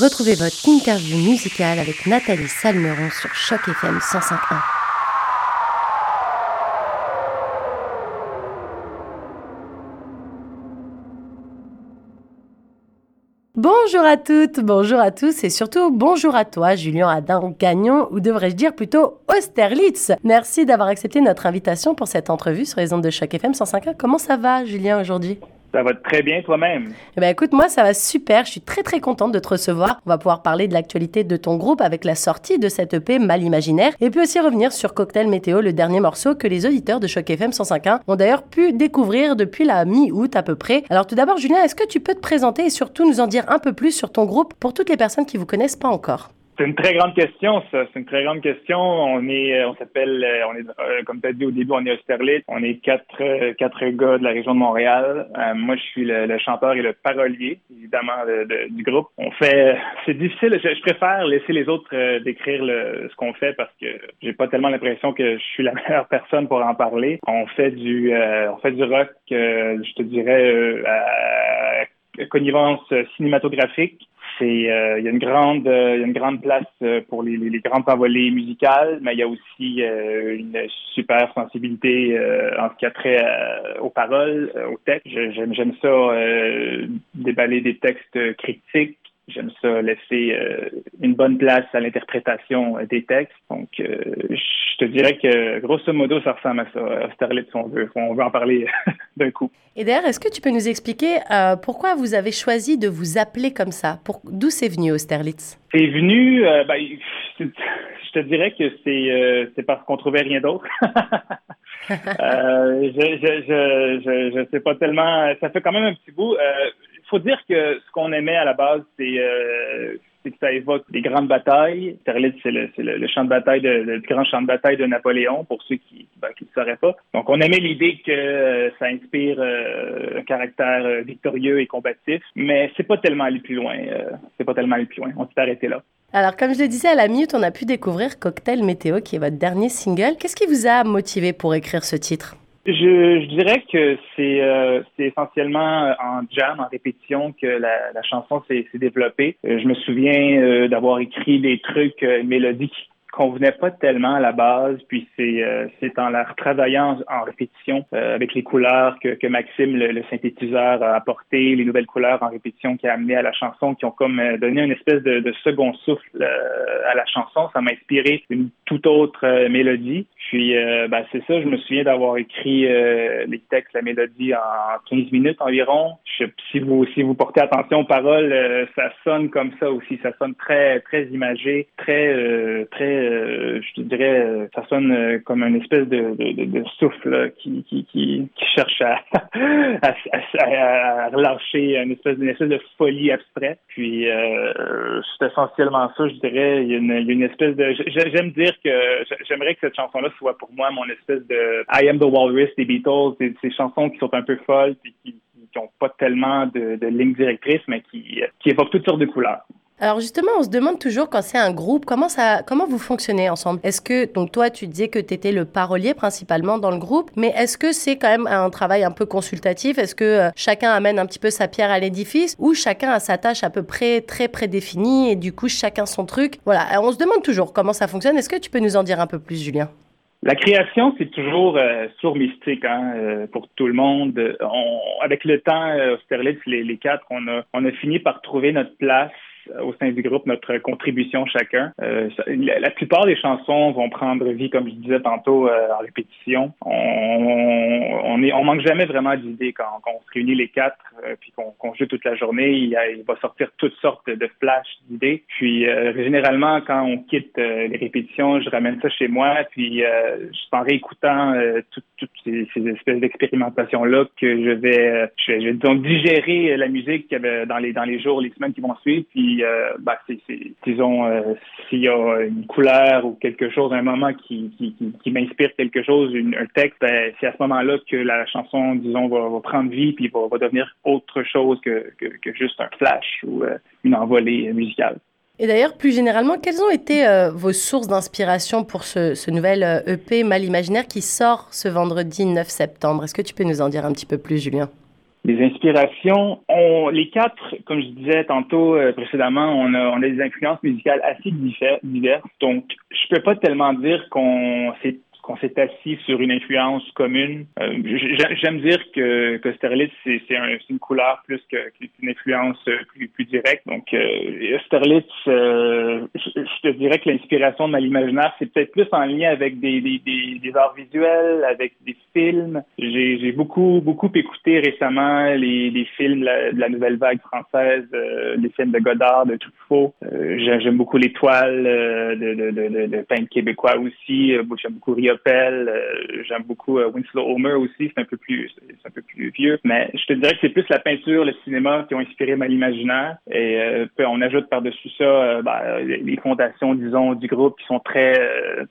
Retrouvez votre interview musicale avec Nathalie Salmeron sur Choc FM 105.1. Bonjour à toutes, bonjour à tous et surtout bonjour à toi, Julien Adam Gagnon, ou devrais-je dire plutôt Austerlitz. Merci d'avoir accepté notre invitation pour cette entrevue sur les ondes de Choc FM 105.1. Comment ça va, Julien, aujourd'hui? Ça va très bien toi-même. Eh ben écoute, moi ça va super. Je suis très très contente de te recevoir. On va pouvoir parler de l'actualité de ton groupe avec la sortie de cette EP Mal Imaginaire et puis aussi revenir sur Cocktail Météo, le dernier morceau que les auditeurs de Choc FM 105.1 ont d'ailleurs pu découvrir depuis la mi-août à peu près. Alors tout d'abord, Julien, est-ce que tu peux te présenter et surtout nous en dire un peu plus sur ton groupe pour toutes les personnes qui vous connaissent pas encore? C'est une très grande question, ça. C'est une très grande question. On est, euh, on s'appelle, euh, on est, euh, comme tu as dit au début, on est Austerlitz. On est quatre, quatre gars de la région de Montréal. moi, je suis le, chanteur et le parolier, évidemment, du groupe. On fait, c'est difficile. Je, préfère laisser les autres décrire le, ce qu'on fait parce que j'ai pas tellement l'impression que je suis la meilleure personne pour en parler. On fait du, on fait du rock, je te dirais, à connivence cinématographique c'est euh, il y a une grande euh, il y a une grande place euh, pour les, les, grandes envolées musicales, mais il y a aussi une super sensibilité en ce qui a trait aux paroles, aux textes. J'aime j'aime ça déballer des textes critiques J'aime ça laisser euh, une bonne place à l'interprétation euh, des textes. Donc, euh, je te dirais que grosso modo, ça ressemble à ça. Austerlitz, on veut, on veut en parler d'un coup. Et d'ailleurs, est-ce que tu peux nous expliquer pourquoi vous avez choisi de vous appeler comme ça? Pour... D'où c'est venu Austerlitz C'est venu, ben, je te dirais que c'est c'est parce qu'on trouvait rien d'autre. je, je, je, je, je sais pas tellement. Ça fait quand même un petit bout faut dire que ce qu'on aimait à la base, c'est euh, que ça évoque des grandes batailles. Sterlitz, c'est le, le, champ de bataille, de, le grand champ de bataille de Napoléon, pour ceux qui ben, ne sauraient pas. Donc, on aimait l'idée que euh, ça inspire euh, un caractère victorieux et combatif, mais c'est pas tellement allé plus loin. c'est pas tellement allé plus loin. On s'est arrêté là. Alors, comme je le disais à la minute, on a pu découvrir Cocktail Météo, qui est votre dernier single. Qu'est-ce qui vous a motivé pour écrire ce titre? Je, je, dirais que c'est euh, essentiellement en jam, en répétition, que la, la chanson s'est développée. Euh, je me souviens euh, d'avoir écrit des trucs mélodiques convenait pas tellement à la base, puis c'est euh, c'est en la retravaillant en, répétition euh, avec les couleurs que, que Maxime, le, synthétiseur, a apporté, les nouvelles couleurs en répétition qui a amené à la chanson, qui ont comme euh, donné une espèce de, de second souffle à la chanson. Ça m'a inspiré une toute autre mélodie. Puis ben, c'est ça, je me souviens d'avoir écrit les textes, la mélodie en 15 minutes environ. Je, si vous si vous portez attention aux paroles, ça sonne comme ça aussi. Ça sonne très très imagé, très très euh, je dirais, euh, ça sonne euh, comme une espèce de, de, souffle qui, qui, qui, cherche à, à, relâcher une espèce, une espèce de folie abstraite. Puis c'est essentiellement ça, je dirais. Il y a une, il y a une espèce de... J'aime dire que j'aimerais que cette chanson-là soit pour moi mon espèce de I Am the Walrus des Beatles, ces, chansons qui sont un peu folles puis qui n'ont pas tellement de, de ligne directrice, mais qui, qui évoquent toutes sortes de couleurs. Alors justement, on se demande toujours quand c'est un groupe, comment ça, comment vous fonctionnez ensemble? Est-ce que donc toi, tu disais que tu étais le parolier principalement dans le groupe, mais est-ce que c'est quand même un travail un peu consultatif? Est-ce que euh, chacun amène un petit peu sa pierre à l'édifice ou chacun a sa tâche à peu près très prédéfinie et du coup chacun son truc? Voilà, on se demande toujours comment ça fonctionne. Est-ce que tu peux nous en dire un peu plus, Julien? La création, c'est toujours euh, mystique hein, euh, pour tout le monde. avec le temps, euh, Austerlitz, les, les quatre, on a, on a fini par trouver notre place au sein du groupe notre contribution chacun. Euh, la, plupart des chansons vont prendre vie, comme je disais tantôt, euh, en répétition. On, on, est, on manque jamais vraiment d'idées quand, on se réunit les quatre, euh, puis qu'on joue toute la journée. Il, il, va sortir toutes sortes de flashs d'idées. Puis généralement, quand on quitte les répétitions, je ramène ça chez moi, puis je en réécoutant toutes, toutes ces, ces, espèces d'expérimentations là que je vais, disons, digérer la musique dans les dans les jours, les semaines qui vont suivre, puis euh, bah, disons, euh, s'il y a une couleur ou quelque chose, un moment qui, m'inspire quelque chose, un texte, ben, c'est à ce moment-là que la chanson, disons, va, prendre vie puis va, devenir autre chose que, juste un flash ou euh, une envolée musicale. Et d'ailleurs, plus généralement, quelles ont été vos sources d'inspiration pour ce, nouvel EP Mal Imaginaire qui sort ce vendredi 9 septembre? Est-ce que tu peux nous en dire un petit peu plus, Julien? Les inspirations, on, les quatre, comme je disais tantôt euh, précédemment, on a, des influences musicales assez diverses. Donc, je peux pas tellement dire qu'on s'est qu'on s'est assis sur une influence commune. Euh, j'aime dire que, que Sterlitz, c'est une couleur plus qu'une influence plus, plus directe. Donc, euh, Sterlitz, euh, je, te dirais que l'inspiration de ma l'imaginaire, c'est peut-être plus en lien avec des, des, des, arts visuels, avec des films. J'ai beaucoup, beaucoup écouté récemment les, les films de la, nouvelle vague française, les films de Godard, de Truffaut. J'aime beaucoup l'étoile de, de, de, de, de québécois aussi. J'aime beaucoup Rio euh, j'aime beaucoup euh, Winslow Homer aussi, c'est un peu plus c'est un peu plus vieux. Mais je te dirais que c'est plus la peinture, le cinéma qui ont inspiré mal imaginaire. Et euh, on ajoute par-dessus ça ben, les fondations, disons, du groupe qui sont très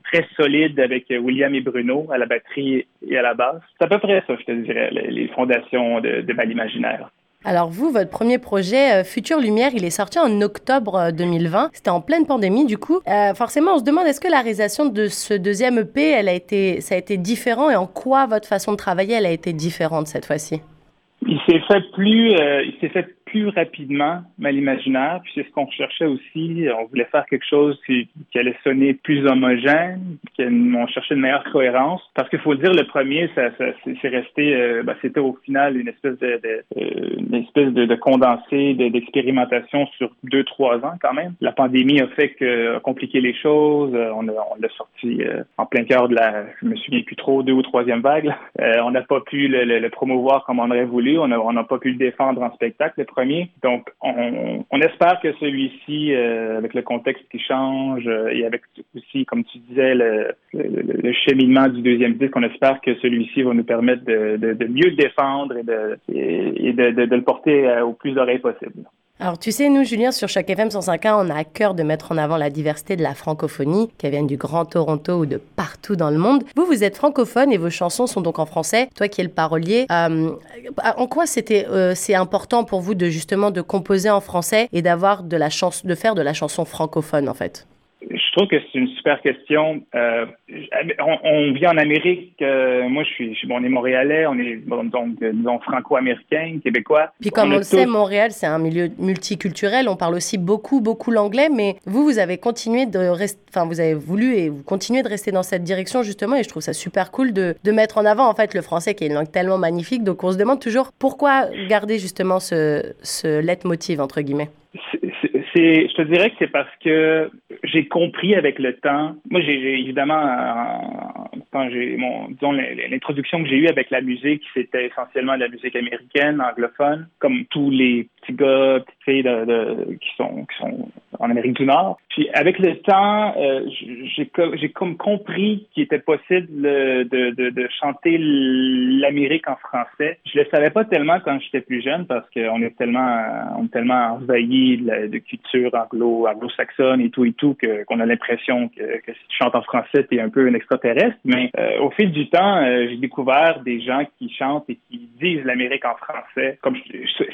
très solides avec William et Bruno à la batterie et à la basse. C'est à peu près ça, je te dirais, les, fondations de, de mal imaginaire. Alors vous, votre premier projet euh, Future Lumière, il est sorti en octobre 2020. Euh, C'était en pleine pandémie du coup. Euh, forcément, on se demande est-ce que la réalisation de ce deuxième EP, elle a été, ça a été différent et en quoi votre façon de travailler, elle a été différente cette fois-ci? Il s'est fait plus, il s'est fait plus rapidement mal imaginaire. Puis c'est ce qu'on recherchait aussi. On voulait faire quelque chose qui, allait sonner plus homogène, qu'on cherchait une meilleure cohérence. Parce qu'il faut le dire, le premier, ça, ça c'est resté, euh, ben, c'était au final une espèce de, de euh, une espèce de, de condensé d'expérimentation sur deux, trois ans quand même. La pandémie a fait que a compliqué les choses. Euh, on, a, on l'a sorti en plein cœur de la, je me souviens plus trop, deux ou troisième vague. on n'a pas pu le, le, promouvoir comme on aurait voulu. On n'a on a pas pu le défendre en spectacle. Le donc, on, espère que celui-ci, euh, avec le contexte qui change euh, et avec aussi, comme tu disais, le, cheminement du deuxième disque, on espère que celui-ci va nous permettre de, mieux le défendre et de, le porter euh, au plus d'oreilles possible. Alors tu sais, nous, Julien, sur chaque FM 105.1, on a à cœur de mettre en avant la diversité de la francophonie, qu'elle vienne du Grand Toronto ou de partout dans le monde. Vous, vous êtes francophone et vos chansons sont donc en français. Toi qui es le parolier, euh, en quoi c'était euh, c'est important pour vous de justement de composer en français et d'avoir de la chance de faire de la chanson francophone en fait? Trouve que c'est une super question. Euh, on, vit en Amérique. Euh, moi, je suis, je on est montréalais, on est donc disons franco-américain, québécois. Puis comme on, le sait, Montréal, c'est un milieu multiculturel. On parle aussi beaucoup, beaucoup l'anglais. Mais vous, vous avez continué de rester, enfin, vous avez voulu et vous continuez de rester dans cette direction justement. Et je trouve ça super cool de, de mettre en avant en fait le français, qui est une langue tellement magnifique. Donc, on se demande toujours pourquoi garder justement ce, ce leitmotiv entre guillemets. C'est, je te dirais que c'est parce que j'ai compris avec le temps. Moi, j'ai évidemment, quand j'ai mon, disons, l'introduction que j'ai eue avec la musique, c'était essentiellement de la musique américaine, anglophone, comme tous les petits gars, petites filles de, qui sont qui sont en Amérique du Nord. Puis avec le temps, euh, j'ai comme compris qu'il était possible de, de, de chanter l'Amérique en français. Je le savais pas tellement quand j'étais plus jeune parce qu'on est tellement on est tellement envahi de, de culture anglo anglo-saxonne et tout et tout que qu'on a l'impression que, que, si tu chantes en français, tu es un peu un extraterrestre. Mais euh, au fil du temps, euh, j'ai découvert des gens qui chantent et qui disent l'Amérique en français. Comme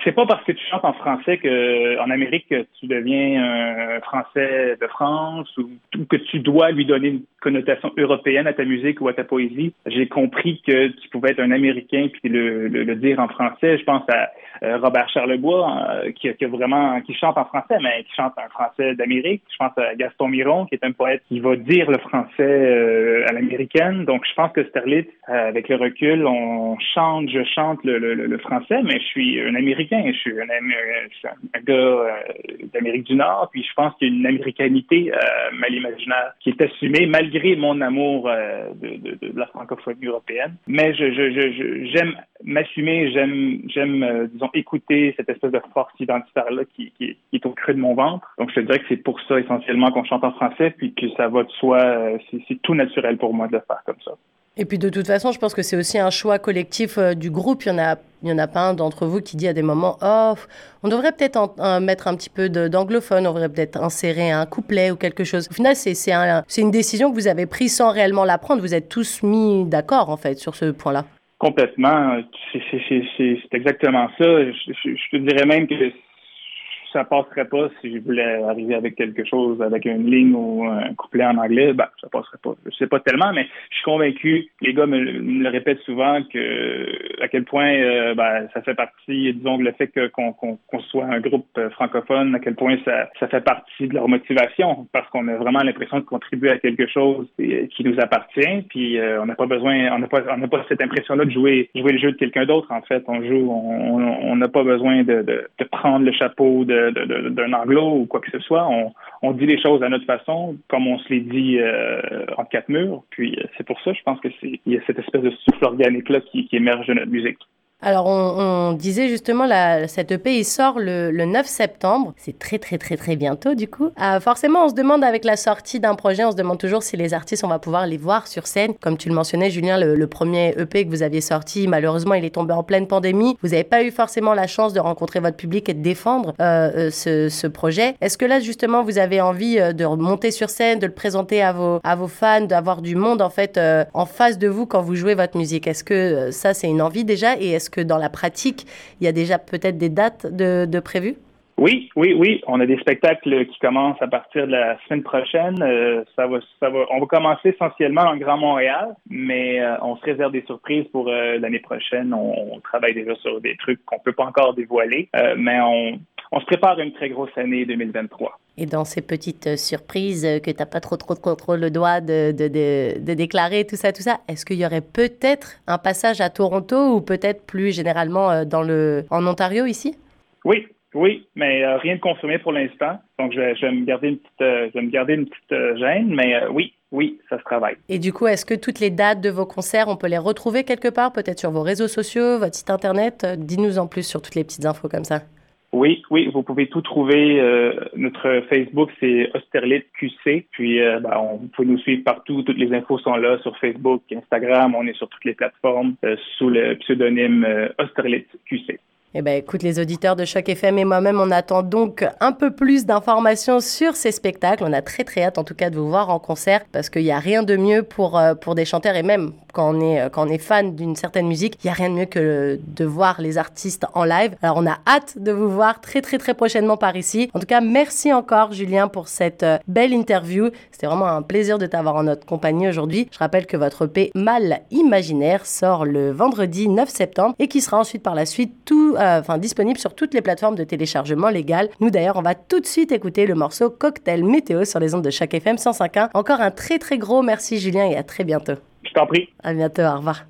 c'est pas parce que tu chantes en français que en Amérique tu deviens un Français de France ou, que tu dois lui donner une connotation européenne à ta musique ou à ta poésie. J'ai compris que tu pouvais être un Américain puis le, dire en français. Je pense à euh, Robert Charlebois euh, qui, qui, vraiment qui chante en français, mais qui chante un français d'Amérique. Je pense à Gaston Miron qui est un poète qui va dire le français euh, à l'américaine. Donc je pense que Sterlitz, avec le recul, on chante, je chante le, français, mais je suis un Américain, je suis un, un gars d'Amérique du Nord, puis je pense qu'il y a une américanité mal imaginaire qui est assumée malgré mon amour de, de, la francophonie européenne. Mais j'aime m'assumer, j'aime j'aime disons écouter cette espèce de force identitaire-là qui, est au creux de mon ventre. Donc, je te dirais que c'est pour ça essentiellement qu'on chante en français, puis que ça va de soi, euh, c'est tout naturel pour moi de le faire comme ça. Et puis de toute façon, je pense que c'est aussi un choix collectif euh, du groupe. Il y en a, il y en a pas un d'entre vous qui dit à des moments, oh, on devrait peut-être mettre un petit peu d'anglophone, on devrait peut-être insérer un couplet ou quelque chose. Au final, c'est un, une décision que vous avez prise sans réellement la prendre. Vous êtes tous mis d'accord en fait sur ce point-là. Complètement. C'est exactement ça. Je, te dirais même que ça passerait pas si je voulais arriver avec quelque chose, avec une ligne ou un couplet en anglais, ben, ça passerait pas. Je sais pas tellement, mais je suis convaincu, les gars me, le répètent souvent, que à quel point euh, ben, ça fait partie, disons, le fait qu'on soit un groupe francophone, à quel point ça, ça fait partie de leur motivation, parce qu'on a vraiment l'impression de contribuer à quelque chose qui nous appartient, puis on n'a pas besoin, on n'a pas, on n'a pas cette impression-là de jouer, jouer le jeu de quelqu'un d'autre. En fait, on joue, on n'a pas besoin de, de, de, prendre le chapeau d'un anglo ou quoi que ce soit. On, on dit les choses à notre façon, comme on se les dit en quatre murs. Puis c'est pour ça, je pense que il y a cette espèce de souffle organique-là qui, qui émerge de notre musique. Alors, on, disait justement, la, cette EP, il sort le, 9 septembre. C'est très, très, très, très bientôt, du coup. Euh, forcément, on se demande, avec la sortie d'un projet, on se demande toujours si les artistes, on va pouvoir les voir sur scène. Comme tu le mentionnais, Julien, le, premier EP que vous aviez sorti, malheureusement, il est tombé en pleine pandémie. Vous n'avez pas eu forcément la chance de rencontrer votre public et de défendre euh, euh, ce, ce, projet. Est-ce que là, justement, vous avez envie de remonter sur scène, de le présenter à vos, à vos fans, d'avoir du monde, en fait, en face de vous quand vous jouez votre musique? Est-ce que ça, c'est une envie déjà? Et que dans la pratique, il y a déjà peut-être des dates de, prévues? Oui, oui, oui. On a des spectacles qui commencent à partir de la semaine prochaine. Euh, ça va, ça va, on va commencer essentiellement en Grand Montréal, mais euh, on se réserve des surprises pour euh, l'année prochaine. On, travaille déjà sur des trucs qu'on peut pas encore dévoiler, mais on, on se prépare à une très grosse année 2023. Et dans ces petites euh, surprises euh, que tu n'as pas trop, trop de contrôle le doigt de, de, de, déclarer, tout ça, tout ça, est-ce qu'il y aurait peut-être un passage à Toronto ou peut-être plus généralement euh, dans le, en Ontario ici? Oui, oui, mais rien de confirmé pour l'instant. Donc, je vais, me garder une petite, je vais me garder une petite gêne, mais oui, oui, ça se travaille. Et du coup, est-ce que toutes les dates de vos concerts, on peut les retrouver quelque part, peut-être sur vos réseaux sociaux, votre site internet? Dis-nous en plus sur toutes les petites infos comme ça. Oui, oui, vous pouvez tout trouver. Euh, notre Facebook, c'est Austerlitz QC. Puis, euh, ben, on, vous pouvez nous suivre partout. Toutes les infos sont là sur Facebook, Instagram. On est sur toutes les plateformes euh, sous le pseudonyme Austerlitz QC. Eh bien, écoute, les auditeurs de Choc FM et moi-même, on attend donc un peu plus d'informations sur ces spectacles. On a très très hâte en tout cas de vous voir en concert parce qu'il n'y a rien de mieux pour, pour des chanteurs et même quand on est, quand on est fan d'une certaine musique, il n'y a rien de mieux que de voir les artistes en live. Alors on a hâte de vous voir très très très prochainement par ici. En tout cas, merci encore Julien pour cette euh, belle interview. C'était vraiment un plaisir de t'avoir en notre compagnie aujourd'hui. Je rappelle que votre EP Mal Imaginaire sort le vendredi 9 septembre et qui sera ensuite par la suite tout, euh, enfin disponible sur toutes les plateformes de téléchargement légal. Nous d'ailleurs, on va tout de suite écouter le morceau Cocktail Météo sur les ondes de chaque FM 105.1. Encore un très très gros merci Julien et à très bientôt. Je t'en prie. À bientôt, au revoir.